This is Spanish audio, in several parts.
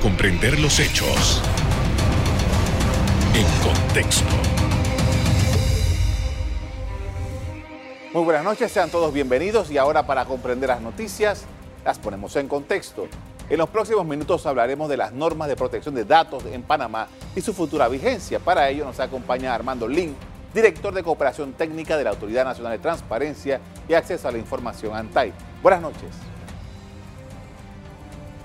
comprender los hechos en contexto. Muy buenas noches, sean todos bienvenidos y ahora para comprender las noticias las ponemos en contexto. En los próximos minutos hablaremos de las normas de protección de datos en Panamá y su futura vigencia. Para ello nos acompaña Armando Lin, director de Cooperación Técnica de la Autoridad Nacional de Transparencia y Acceso a la Información ANTAI. Buenas noches.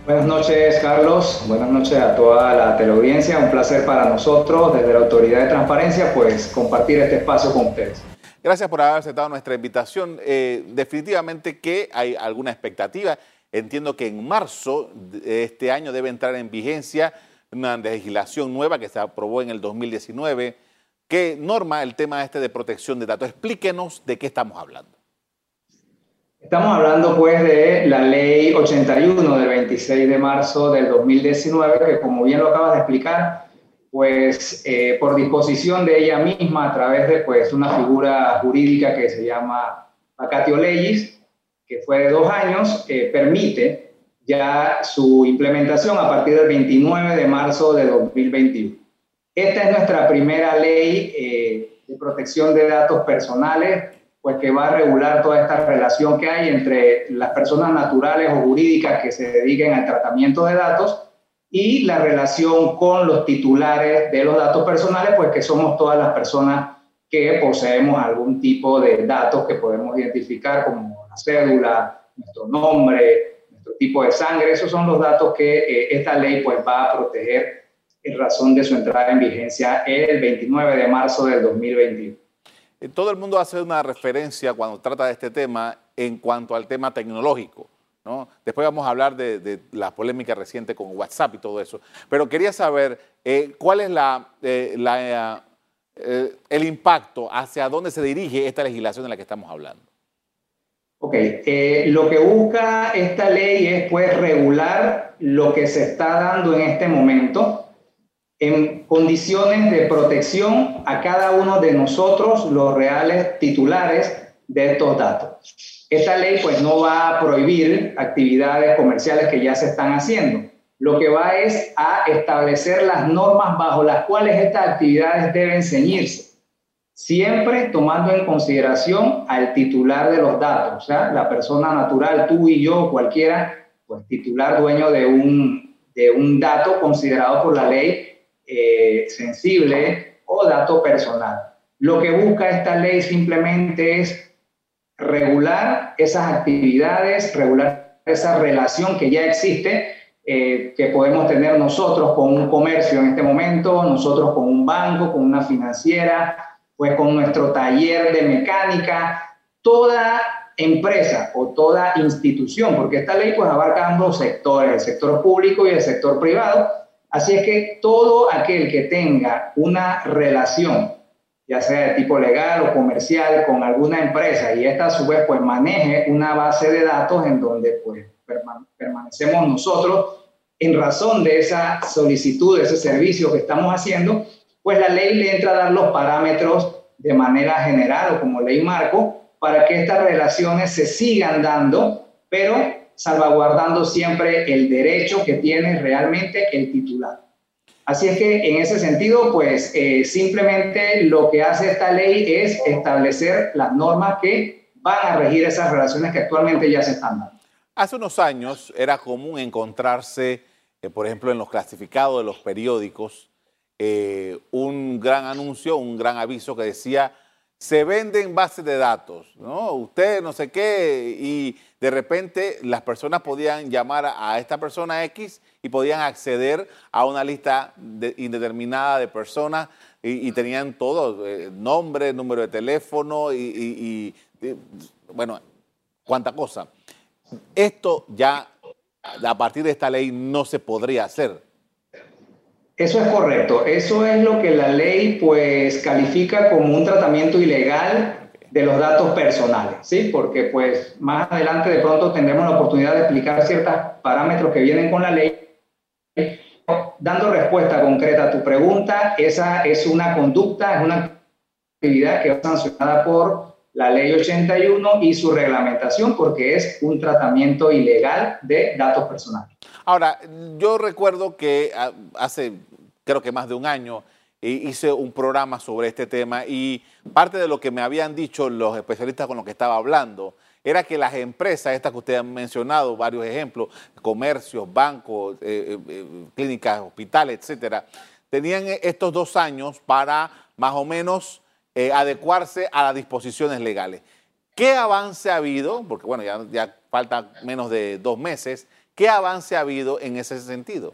Buenas noches, Carlos. Buenas noches a toda la teleaudiencia. Un placer para nosotros, desde la Autoridad de Transparencia, pues compartir este espacio con ustedes. Gracias por haber aceptado nuestra invitación. Eh, definitivamente que hay alguna expectativa. Entiendo que en marzo de este año debe entrar en vigencia una legislación nueva que se aprobó en el 2019 que norma el tema este de protección de datos. Explíquenos de qué estamos hablando. Estamos hablando pues de la ley 81 del 26 de marzo del 2019 que como bien lo acabas de explicar pues eh, por disposición de ella misma a través de pues una figura jurídica que se llama vacatio legis, que fue de dos años, permite ya su implementación a partir del 29 de marzo de 2021. Esta es nuestra primera ley eh, de protección de datos personales, pues que va a regular toda esta relación que hay entre las personas naturales o jurídicas que se dediquen al tratamiento de datos y la relación con los titulares de los datos personales, pues que somos todas las personas que poseemos algún tipo de datos que podemos identificar como la cédula, nuestro nombre, nuestro tipo de sangre. Esos son los datos que eh, esta ley pues va a proteger en razón de su entrada en vigencia el 29 de marzo del 2021. Todo el mundo hace una referencia cuando trata de este tema en cuanto al tema tecnológico Después vamos a hablar de, la polémica reciente con WhatsApp y todo eso. Pero quería saber eh, cuál es la, eh, eh, el impacto, hacia dónde se dirige esta legislación de la que estamos hablando. Ok, lo que busca esta ley es pues regular lo que se está dando en este momento en condiciones de protección a cada uno de nosotros, los reales titulares de estos datos. Esta ley pues no va a prohibir actividades comerciales que ya se están haciendo. Lo que va es a establecer las normas bajo las cuales estas actividades deben ceñirse, siempre tomando en consideración al titular de los datos, o sea, la persona natural, tú y yo, cualquiera, pues titular dueño de un, de un dato considerado por la ley eh, sensible o dato personal. Lo que busca esta ley simplemente es regular esas actividades, regular esa relación que ya existe, eh, que podemos tener nosotros con un comercio en este momento, nosotros con un banco, con una financiera, pues con nuestro taller de mecánica, toda empresa o toda institución, porque esta ley pues abarca ambos sectores, el sector público y el sector privado. Así es que todo aquel que tenga una relación ya sea de tipo legal o comercial, con alguna empresa y esta a su vez pues maneje una base de datos en donde pues permanecemos nosotros en razón de esa solicitud, de ese servicio que estamos haciendo, pues la ley le entra a dar los parámetros de manera general o como ley marco para que estas relaciones se sigan dando, pero salvaguardando siempre el derecho que tiene realmente el titular. Así es que en ese sentido, pues eh, simplemente lo que hace esta ley es establecer las normas que van a regir esas relaciones que actualmente ya se están dando. Hace unos años era común encontrarse, eh, por ejemplo, en los clasificados de los periódicos, eh, un gran anuncio, un gran aviso que decía, se venden bases de datos, ¿no? Usted no sé qué, y de repente las personas podían llamar a esta persona X y podían acceder a una lista indeterminada de personas y, tenían todo, eh, nombre, número de teléfono y, bueno, cuánta cosa. Esto ya a partir de esta ley no se podría hacer. Eso es correcto. Eso es lo que la ley pues califica como un tratamiento ilegal de los datos personales, ¿sí? Porque pues más adelante de pronto tendremos la oportunidad de explicar ciertos parámetros que vienen con la ley Dando respuesta concreta a tu pregunta, esa es una conducta, es una actividad que es sancionada por la ley 81 y su reglamentación porque es un tratamiento ilegal de datos personales. Ahora, yo recuerdo que ah, hace, creo que más de un año, hice un programa sobre este tema y parte de lo que me habían dicho los especialistas con los que estaba hablando era que las empresas, estas que ustedes han mencionado, varios ejemplos, comercios, bancos, eh, eh, eh, clínicas, hospitales, etcétera, tenían estos dos años para más o menos adecuarse a las disposiciones legales. ¿Qué avance ha habido? Porque bueno, ya, ya falta menos de dos meses. ¿Qué avance ha habido en ese sentido?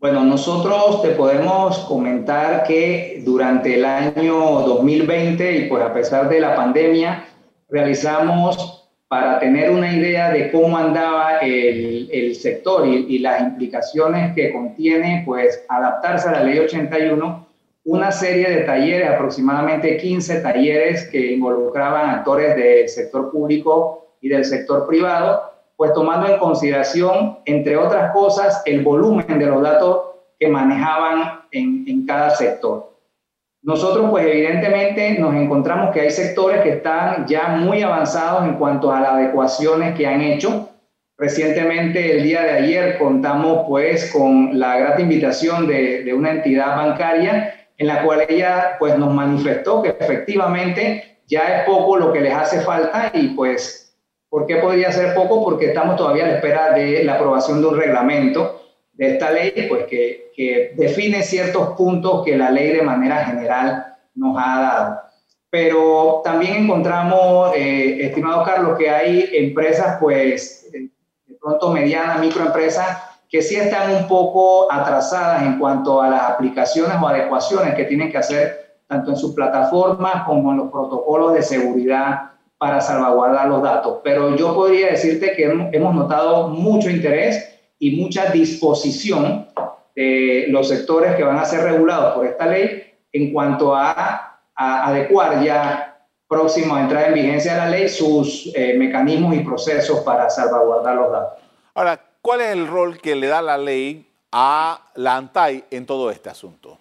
Bueno, nosotros te podemos comentar que durante el año 2020 y por a pesar de la pandemia, realizamos para tener una idea de cómo andaba el, el sector y, y, las implicaciones que contiene, pues adaptarse a la ley 81, una serie de talleres, aproximadamente 15 talleres que involucraban actores del sector público y del sector privado, pues tomando en consideración, entre otras cosas, el volumen de los datos que manejaban en, en cada sector. Nosotros, pues evidentemente nos encontramos que hay sectores que están ya muy avanzados en cuanto a las adecuaciones que han hecho. Recientemente, el día de ayer, contamos pues con la grata invitación de, de una entidad bancaria en la cual ella pues nos manifestó que efectivamente ya es poco lo que les hace falta y pues, ¿por qué podría ser poco? Porque estamos todavía a la espera de la aprobación de un reglamento de esta ley, pues que, que, define ciertos puntos que la ley de manera general nos ha dado. Pero también encontramos, eh, estimado Carlos, que hay empresas, pues, de pronto medianas, microempresas, que sí están un poco atrasadas en cuanto a las aplicaciones o adecuaciones que tienen que hacer tanto en sus plataformas como en los protocolos de seguridad para salvaguardar los datos. Pero yo podría decirte que hemos notado mucho interés y mucha disposición de los sectores que van a ser regulados por esta ley en cuanto a, adecuar ya próximo a entrar en vigencia la ley sus eh, mecanismos y procesos para salvaguardar los datos. Ahora, ¿cuál es el rol que le da la ley a la ANTAI en todo este asunto?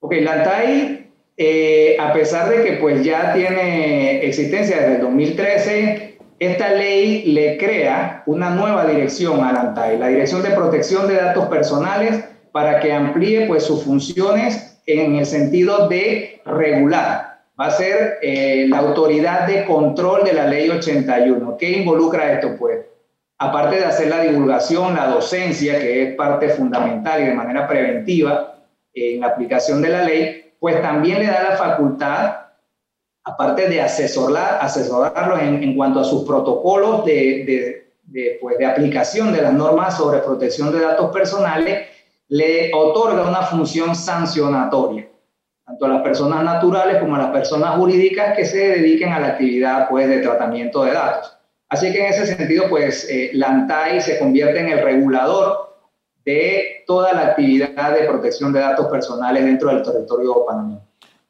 Ok, la ANTAI, eh, a pesar de que pues ya tiene existencia desde el 2013, esta ley le crea una nueva dirección a ANTAI, la Dirección de Protección de Datos Personales, para que amplíe pues, sus funciones en el sentido de regular. Va a ser eh, la autoridad de control de la ley 81. ¿Qué involucra esto? Pues, aparte de hacer la divulgación, la docencia, que es parte fundamental y de manera preventiva en la aplicación de la ley, pues también le da la facultad aparte de asesorar, asesorarlos en, cuanto a sus protocolos de, pues, de aplicación de las normas sobre protección de datos personales, le otorga una función sancionatoria, tanto a las personas naturales como a las personas jurídicas que se dediquen a la actividad pues, de tratamiento de datos. Así que en ese sentido, pues eh, la ANTAI se convierte en el regulador de toda la actividad de protección de datos personales dentro del territorio panameño.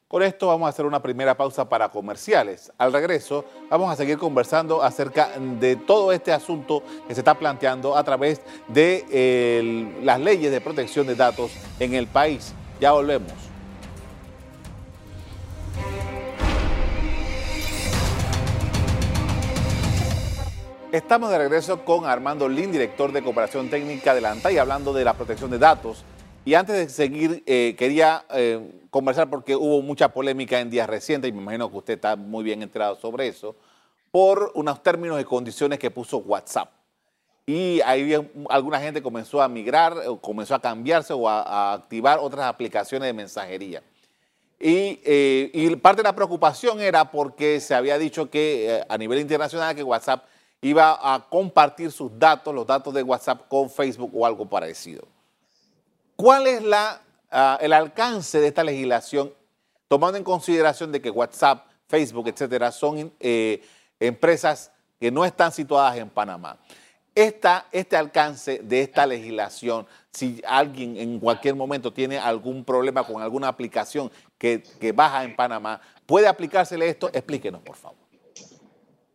Con esto vamos a hacer una primera pausa para comerciales. Al regreso vamos a seguir conversando acerca de todo este asunto que se está planteando a través de eh, las leyes de protección de datos en el país. Ya volvemos. Estamos de regreso con Armando Lin, director de Cooperación Técnica de la hablando de la protección de datos. Y antes de seguir, eh, quería eh, conversar porque hubo mucha polémica en días recientes y me imagino que usted está muy bien enterado sobre eso, por unos términos y condiciones que puso WhatsApp. Y ahí alguna gente comenzó a migrar, comenzó a cambiarse o a, activar otras aplicaciones de mensajería. Eh, y, parte de la preocupación era porque se había dicho que a nivel internacional que WhatsApp iba a compartir sus datos, los datos de WhatsApp con Facebook o algo parecido. ¿Cuál es la, uh, el alcance de esta legislación, tomando en consideración de que WhatsApp, Facebook, etcétera, son eh, empresas que no están situadas en Panamá? Este alcance de esta legislación, si alguien en cualquier momento tiene algún problema con alguna aplicación que, que baja en Panamá, ¿puede aplicársele esto? Explíquenos, por favor.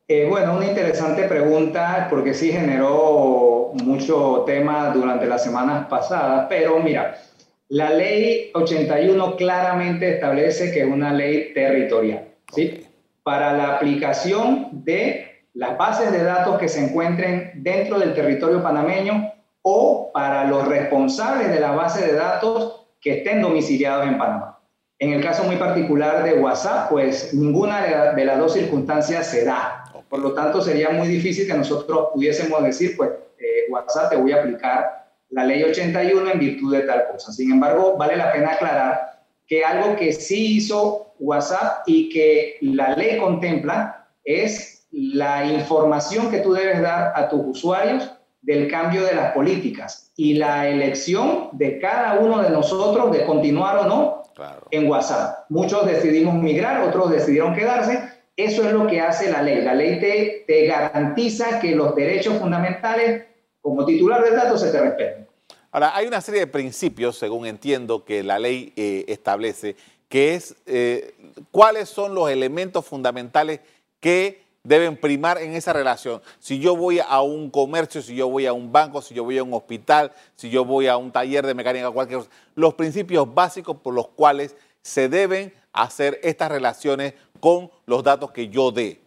Eh, bueno, una interesante pregunta porque sí generó mucho tema durante las semanas pasadas, pero mira, la ley 81 claramente establece que es una ley territorial, ¿sí? Para la aplicación de las bases de datos que se encuentren dentro del territorio panameño o para los responsables de las bases de datos que estén domiciliados en Panamá. En el caso muy particular de WhatsApp, pues ninguna de, las dos circunstancias se da. Por lo tanto, sería muy difícil que nosotros pudiésemos decir, pues eh, WhatsApp te voy a aplicar la ley 81 en virtud de tal cosa. Sin embargo, vale la pena aclarar que algo que sí hizo WhatsApp y que la ley contempla es la información que tú debes dar a tus usuarios del cambio de las políticas y la elección de cada uno de nosotros de continuar o no en WhatsApp. Muchos decidimos migrar, otros decidieron quedarse. Eso es lo que hace la ley. La ley te, garantiza que los derechos fundamentales como titular de datos se te respeten. Ahora, hay una serie de principios, según entiendo, que la ley eh, establece, que es eh, cuáles son los elementos fundamentales que deben primar en esa relación. Si yo voy a un comercio, si yo voy a un banco, si yo voy a un hospital, si yo voy a un taller de mecánica, cualquier cosa, los principios básicos por los cuales se deben hacer estas relaciones con los datos que yo dé.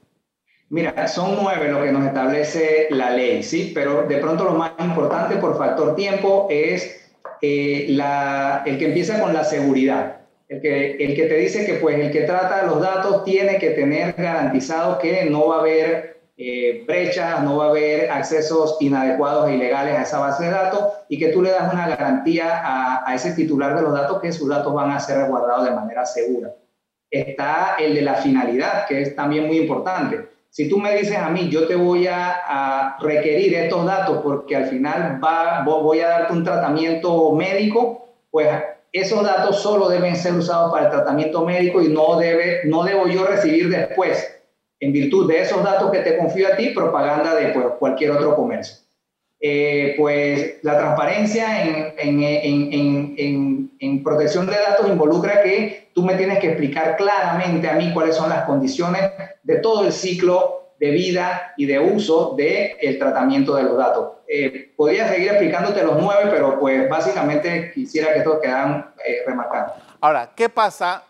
Mira, son nueve lo que nos establece la ley, ¿sí? Pero de pronto lo más importante por factor tiempo es eh, la, el que empieza con la seguridad. El que, el que te dice que pues el que trata los datos tiene que tener garantizado que no va a haber eh, brechas, no va a haber accesos inadecuados e ilegales a esa base de datos y que tú le das una garantía a, a ese titular de los datos que sus datos van a ser resguardados de manera segura. Está el de la finalidad, que es también muy importante si tú me dices a mí, yo te voy a, requerir estos datos porque al final va, voy a darte un tratamiento médico, pues esos datos solo deben ser usados para el tratamiento médico y no, debe, no debo yo recibir después, en virtud de esos datos que te confío a ti, propaganda de pues, cualquier otro comercio. Eh, pues la transparencia en, en, en, protección de datos involucra que tú me tienes que explicar claramente a mí cuáles son las condiciones de todo el ciclo de vida y de uso del el tratamiento de los datos. Eh, podría seguir explicándote los nueve, pero pues básicamente quisiera que todos quedaran eh, remarcados. Ahora, ¿qué pasa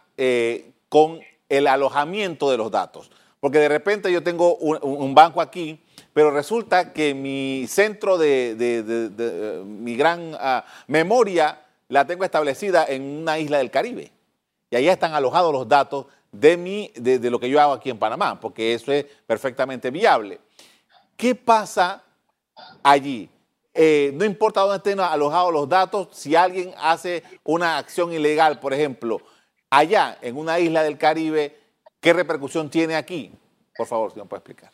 con el alojamiento de los datos? Porque de repente yo tengo un banco aquí pero resulta que mi centro de, mi gran ah, memoria la tengo establecida en una isla del Caribe. Y ahí están alojados los datos de, mi, de, lo que yo hago aquí en Panamá, porque eso es perfectamente viable. ¿Qué pasa allí? Eh, no importa dónde estén alojados los datos, si alguien hace una acción ilegal, por ejemplo, allá en una isla del Caribe, ¿qué repercusión tiene aquí? Por favor, si me puede explicar.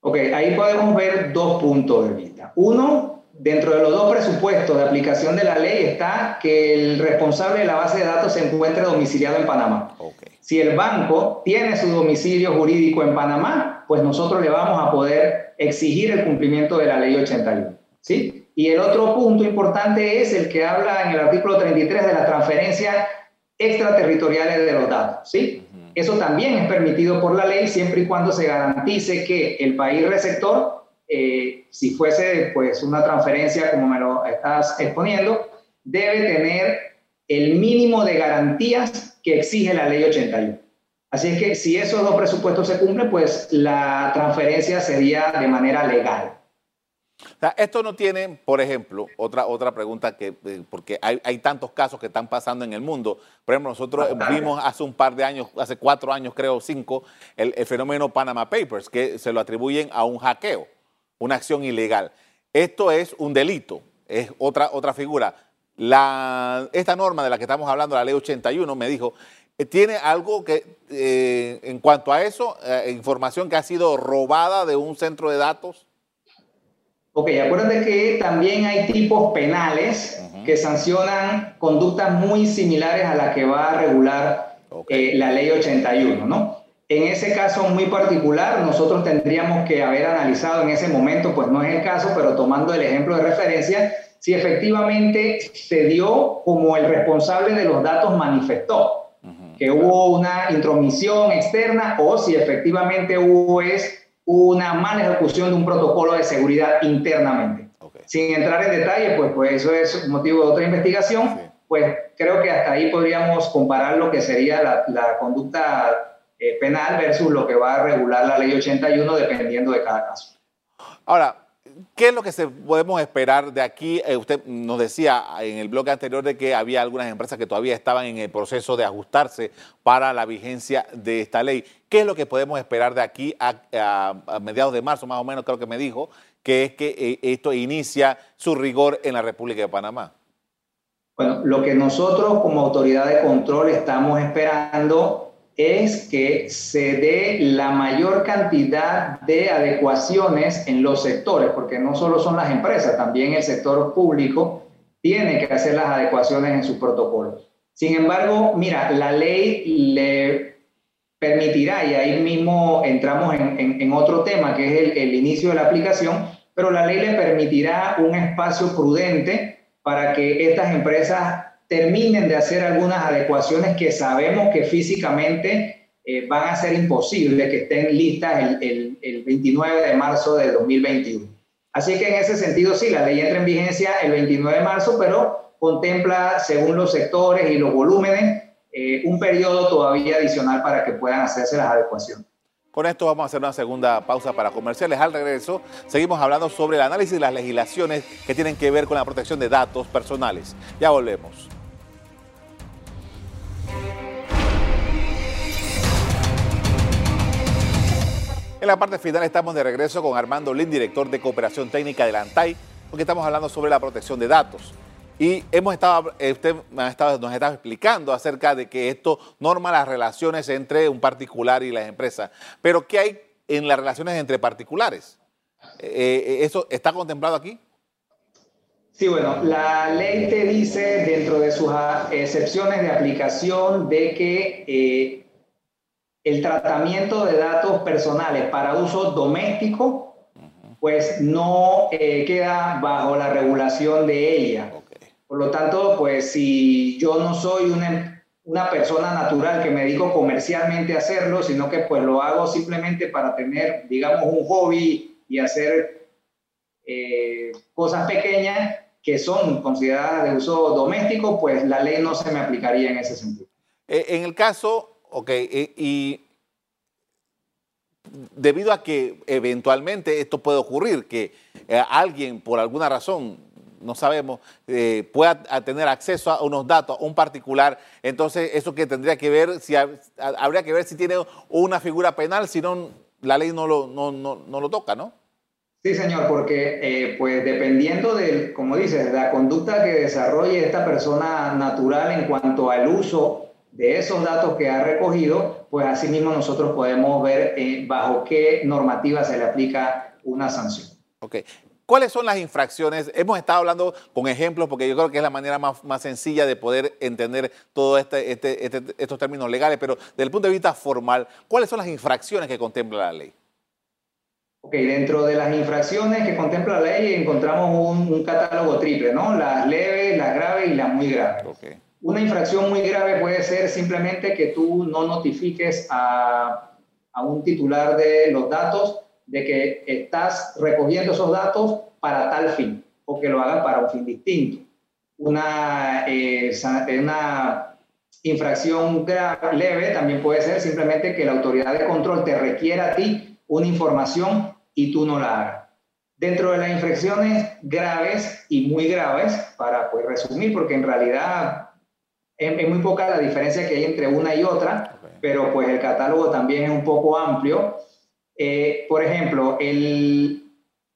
Ok, ahí podemos ver dos puntos de vista. Uno, dentro de los dos presupuestos de aplicación de la ley está que el responsable de la base de datos se encuentre domiciliado en Panamá. Okay. Si el banco tiene su domicilio jurídico en Panamá, pues nosotros le vamos a poder exigir el cumplimiento de la ley 81. ¿sí? Y el otro punto importante es el que habla en el artículo 33 de las transferencias extraterritoriales de los datos. ¿sí? Eso también es permitido por la ley siempre y cuando se garantice que el país receptor, eh, si fuese pues una transferencia como me lo estás exponiendo, debe tener el mínimo de garantías que exige la ley 81. Así es que si esos dos presupuestos se cumplen, pues la transferencia sería de manera legal esto no tiene, por ejemplo, otra, otra pregunta que, eh, porque hay, hay, tantos casos que están pasando en el mundo. Por ejemplo, nosotros vimos hace un par de años, hace cuatro años, creo, cinco, el, fenómeno Panama Papers, que se lo atribuyen a un hackeo, una acción ilegal. Esto es un delito, es otra, otra figura. La, esta norma de la que estamos hablando, la ley 81, me dijo, eh, tiene algo que, eh, en cuanto a eso, información que ha sido robada de un centro de datos Ok, acuérdate que también hay tipos penales que sancionan conductas muy similares a la que va a regular eh, la ley 81, ¿no? En ese caso muy particular, nosotros tendríamos que haber analizado en ese momento, pues no es el caso, pero tomando el ejemplo de referencia, si efectivamente se dio como el responsable de los datos manifestó que hubo una intromisión externa o si efectivamente hubo es una mala ejecución de un protocolo de seguridad internamente. Sin entrar en detalle, pues, pues eso es motivo de otra investigación, pues creo que hasta ahí podríamos comparar lo que sería la, conducta eh, penal versus lo que va a regular la ley 81 dependiendo de cada caso. Ahora, ¿Qué es lo que podemos esperar de aquí? Eh, usted nos decía en el bloque anterior de que había algunas empresas que todavía estaban en el proceso de ajustarse para la vigencia de esta ley. ¿Qué es lo que podemos esperar de aquí a, mediados de marzo, más o menos, creo que me dijo, que es que eh, esto inicia su rigor en la República de Panamá? Bueno, lo que nosotros como autoridad de control estamos esperando es que se dé la mayor cantidad de adecuaciones en los sectores, porque no solo son las empresas, también el sector público tiene que hacer las adecuaciones en sus protocolos. Sin embargo, mira, la ley le permitirá, y ahí mismo entramos en, otro tema, que es el inicio de la aplicación, pero la ley le permitirá un espacio prudente para que estas empresas terminen de hacer algunas adecuaciones que sabemos que físicamente eh, van a ser imposibles que estén listas el, el, 29 de marzo de 2021. Así que en ese sentido, sí, la ley entra en vigencia el 29 de marzo, pero contempla, según los sectores y los volúmenes, eh, un periodo todavía adicional para que puedan hacerse las adecuaciones. Con esto vamos a hacer una segunda pausa para comerciales. Al regreso, seguimos hablando sobre el análisis de las legislaciones que tienen que ver con la protección de datos personales. Ya volvemos. En la parte final estamos de regreso con Armando Lin, director de Cooperación Técnica de la ANTAI, porque estamos hablando sobre la protección de datos. Y hemos estado, eh, usted nos estaba explicando acerca de que esto norma las relaciones entre un particular y las empresas. Pero ¿qué hay en las relaciones entre particulares? Eh, eh, ¿Eso está contemplado aquí? Sí, bueno, la ley te dice dentro de sus excepciones de aplicación de que el tratamiento de datos personales para uso doméstico, pues no eh, queda bajo la regulación de ella. Por lo tanto, pues si yo no soy una, una, persona natural que me dedico comercialmente a hacerlo, sino que pues lo hago simplemente para tener, digamos, un hobby y hacer eh, cosas pequeñas que son consideradas de uso doméstico, pues la ley no se me aplicaría en ese sentido. Eh, en el caso Ok, y debido a que eventualmente esto puede ocurrir, que eh, alguien por alguna razón, no sabemos, eh, pueda tener acceso a unos datos, a un particular, entonces eso que tendría que ver, si habría que ver si tiene una figura penal, si no, la ley no lo, no, no, lo toca, ¿no? Sí, señor, porque eh, pues dependiendo de, como dices, la conducta que desarrolle esta persona natural en cuanto al uso de esos datos que ha recogido, pues asimismo nosotros podemos ver eh, bajo qué normativa se le aplica una sanción. Ok. ¿Cuáles son las infracciones? Hemos estado hablando con ejemplos porque yo creo que es la manera más, más sencilla de poder entender todos este, este, este, estos términos legales, pero desde el punto de vista formal, ¿cuáles son las infracciones que contempla la ley? Ok, dentro de las infracciones que contempla la ley encontramos un, un catálogo triple, ¿no? Las leves, las graves y las muy graves. Okay. Una infracción muy grave puede ser simplemente que tú no notifiques a, a, un titular de los datos de que estás recogiendo esos datos para tal fin o que lo hagan para un fin distinto. Una, eh, una infracción leve también puede ser simplemente que la autoridad de control te requiera a ti una información y tú no la hagas. Dentro de las infracciones graves y muy graves, para pues, resumir, porque en realidad es, muy poca la diferencia que hay entre una y otra, pero pues el catálogo también es un poco amplio. Eh, por ejemplo, el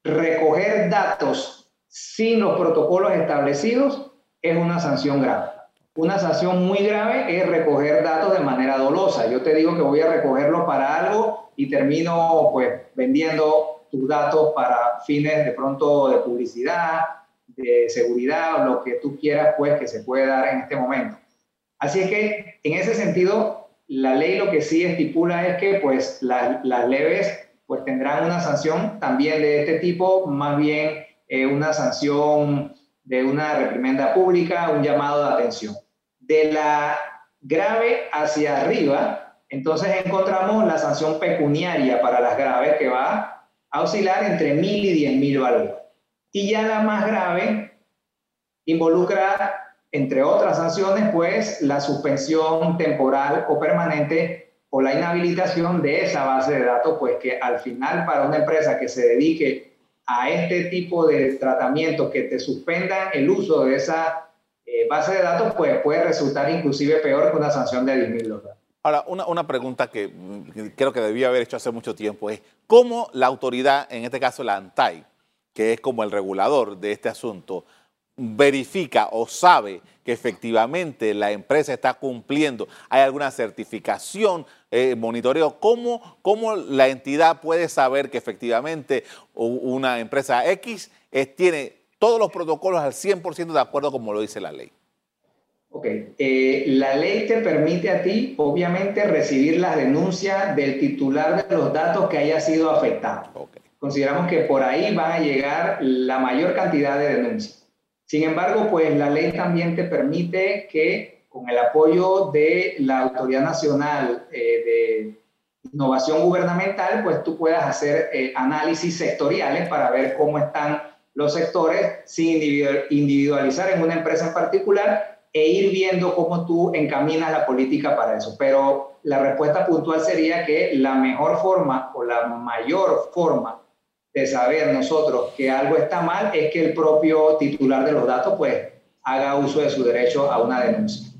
recoger datos sin los protocolos establecidos es una sanción grave. Una sanción muy grave es recoger datos de manera dolosa. Yo te digo que voy a recogerlos para algo y termino pues vendiendo tus datos para fines de pronto de publicidad, de seguridad o lo que tú quieras pues que se puede dar en este momento. Así es que en ese sentido, la ley lo que sí estipula es que pues las leves pues tendrán una sanción también de este tipo, más bien eh, una sanción de una reprimenda pública, un llamado de atención. De la grave hacia arriba, entonces encontramos la sanción pecuniaria para las graves que va a oscilar entre mil y diez mil valores. Y ya la más grave involucra entre otras sanciones, pues la suspensión temporal o permanente o la inhabilitación de esa base de datos, pues que al final para una empresa que se dedique a este tipo de tratamiento que te suspendan el uso de esa eh, base de datos, pues puede resultar inclusive peor que una sanción de 10 mil dólares. Ahora, una, una, pregunta que creo que debía haber hecho hace mucho tiempo es, ¿cómo la autoridad, en este caso la ANTAI, que es como el regulador de este asunto, verifica o sabe que efectivamente la empresa está cumpliendo, hay alguna certificación, eh, monitoreo, ¿cómo, ¿cómo, la entidad puede saber que efectivamente una empresa X tiene todos los protocolos al 100% de acuerdo como lo dice la ley? Ok, eh, la ley te permite a ti, obviamente, recibir las denuncias del titular de los datos que haya sido afectado. Consideramos que por ahí van a llegar la mayor cantidad de denuncias. Sin embargo, pues la ley también te permite que con el apoyo de la Autoridad Nacional eh, de Innovación Gubernamental, pues tú puedas hacer eh, análisis sectoriales para ver cómo están los sectores sin individualizar en una empresa en particular e ir viendo cómo tú encaminas la política para eso. Pero la respuesta puntual sería que la mejor forma o la mayor forma de saber nosotros que algo está mal es que el propio titular de los datos pues haga uso de su derecho a una denuncia.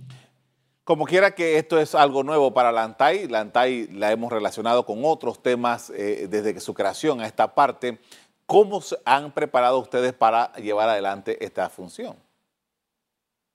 Como quiera que esto es algo nuevo para la ANTAI, la ANTAI la hemos relacionado con otros temas eh, desde su creación a esta parte. ¿Cómo se han preparado ustedes para llevar adelante esta función?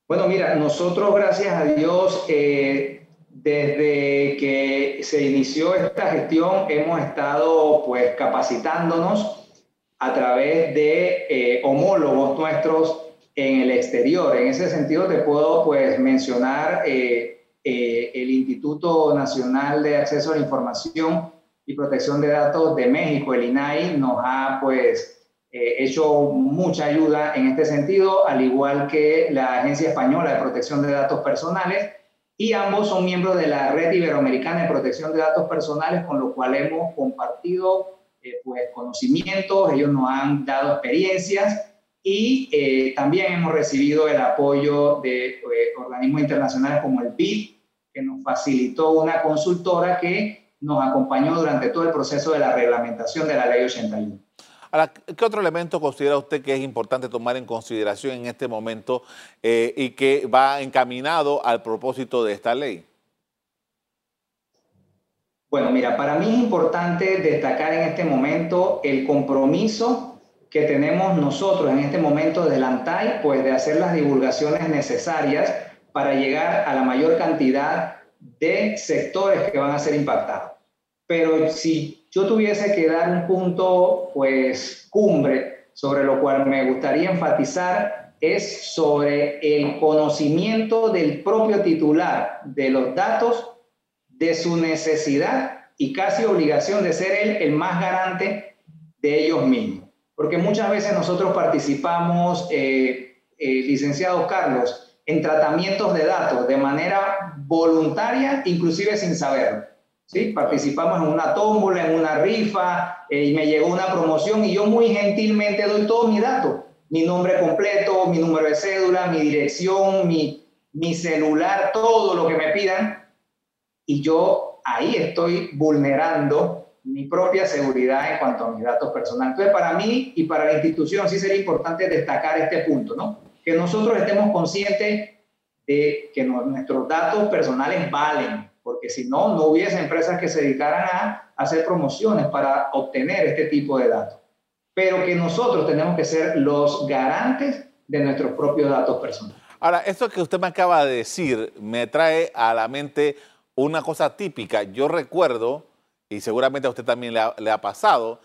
Bueno, mira, nosotros gracias a Dios eh, desde que se inició esta gestión hemos estado pues capacitándonos a través de eh, homólogos nuestros en el exterior. En ese sentido te puedo pues mencionar eh, eh, el Instituto Nacional de Acceso a la Información y Protección de Datos de México, el INAI, nos ha pues hecho mucha ayuda en este sentido, al igual que la Agencia Española de Protección de Datos Personales, y ambos son miembros de la Red Iberoamericana de Protección de Datos Personales, con lo cual hemos compartido eh, pues, conocimientos, ellos nos han dado experiencias y eh, también hemos recibido el apoyo de eh, organismos internacionales como el BID, que nos facilitó una consultora que nos acompañó durante todo el proceso de la reglamentación de la Ley 81. Ahora, ¿qué otro elemento considera usted que es importante tomar en consideración en este momento eh, y que va encaminado al propósito de esta ley? Bueno, mira, para mí es importante destacar en este momento el compromiso que tenemos nosotros en este momento de ANTAI, pues de hacer las divulgaciones necesarias para llegar a la mayor cantidad de sectores que van a ser impactados. Pero si yo tuviese que dar un punto, pues, cumbre sobre lo cual me gustaría enfatizar es sobre el conocimiento del propio titular de los datos, de su necesidad y casi obligación de ser él el más garante de ellos mismos. Porque muchas veces nosotros participamos, eh, eh, licenciado Carlos, en tratamientos de datos de manera voluntaria, inclusive sin saberlo. ¿Sí? Participamos en una tómbola, en una rifa, eh, y me llegó una promoción y yo muy gentilmente doy todos mis datos, mi nombre completo, mi número de cédula, mi dirección, mi, mi celular, todo lo que me pidan, y yo ahí estoy vulnerando mi propia seguridad en cuanto a mis datos personales. Entonces, para mí y para la institución sí sería importante destacar este punto, ¿no? Que nosotros estemos conscientes de que nuestros datos personales valen, porque si no, no hubiese empresas que se dedicaran a hacer promociones para obtener este tipo de datos. Pero que nosotros tenemos que ser los garantes de nuestros propios datos personales. Ahora, esto que usted me acaba de decir me trae a la mente una cosa típica. Yo recuerdo, y seguramente a usted también le ha, pasado,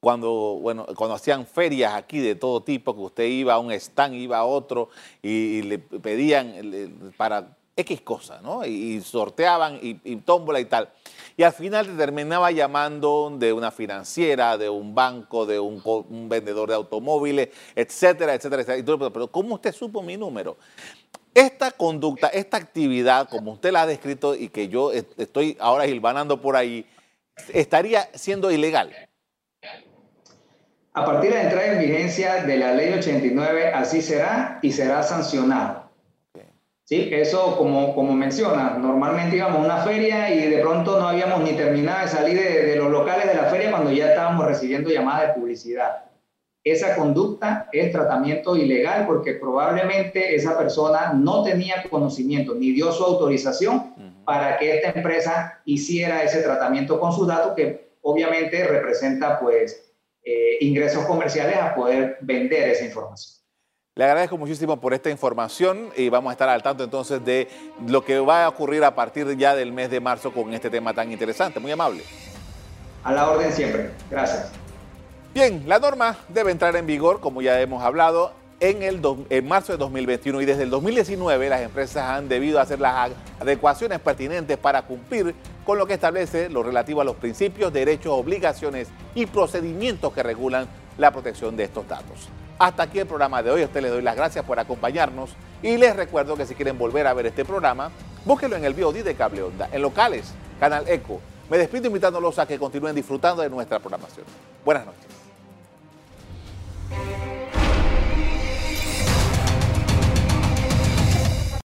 cuando, bueno, cuando hacían ferias aquí de todo tipo, que usted iba a un stand, iba a otro y le pedían para X cosas, ¿no? Y, sorteaban y, tómbola y tal. Y al final te terminaba llamando de una financiera, de un banco, de un, vendedor de automóviles, etcétera, etcétera, etcétera. Pero ¿cómo usted supo mi número? Esta conducta, esta actividad, como usted la ha descrito y que yo estoy ahora hilvanando por ahí, estaría siendo ilegal. A partir de la entrada en vigencia de la ley 89, así será y será sancionado. Sí, eso como, como menciona, normalmente íbamos a una feria y de pronto no habíamos ni terminado de salir de, de los locales de la feria cuando ya estábamos recibiendo llamadas de publicidad. Esa conducta es tratamiento ilegal porque probablemente esa persona no tenía conocimiento ni dio su autorización para que esta empresa hiciera ese tratamiento con sus datos que obviamente representa pues eh, ingresos comerciales a poder vender esa información. Le agradezco muchísimo por esta información y vamos a estar al tanto entonces de lo que va a ocurrir a partir ya del mes de marzo con este tema tan interesante. Muy amable. A la orden siempre. Gracias. Bien, la norma debe entrar en vigor, como ya hemos hablado, en, el en marzo de 2021 y desde el 2019 las empresas han debido hacer las adecuaciones pertinentes para cumplir con lo que establece lo relativo a los principios, derechos, obligaciones y procedimientos que regulan la protección de estos datos. Hasta aquí el programa de hoy. A ustedes les doy las gracias por acompañarnos y les recuerdo que si quieren volver a ver este programa, búsquenlo en el VOD de Cable Onda, en locales, Canal Eco. Me despido invitándolos a que continúen disfrutando de nuestra programación. Buenas noches.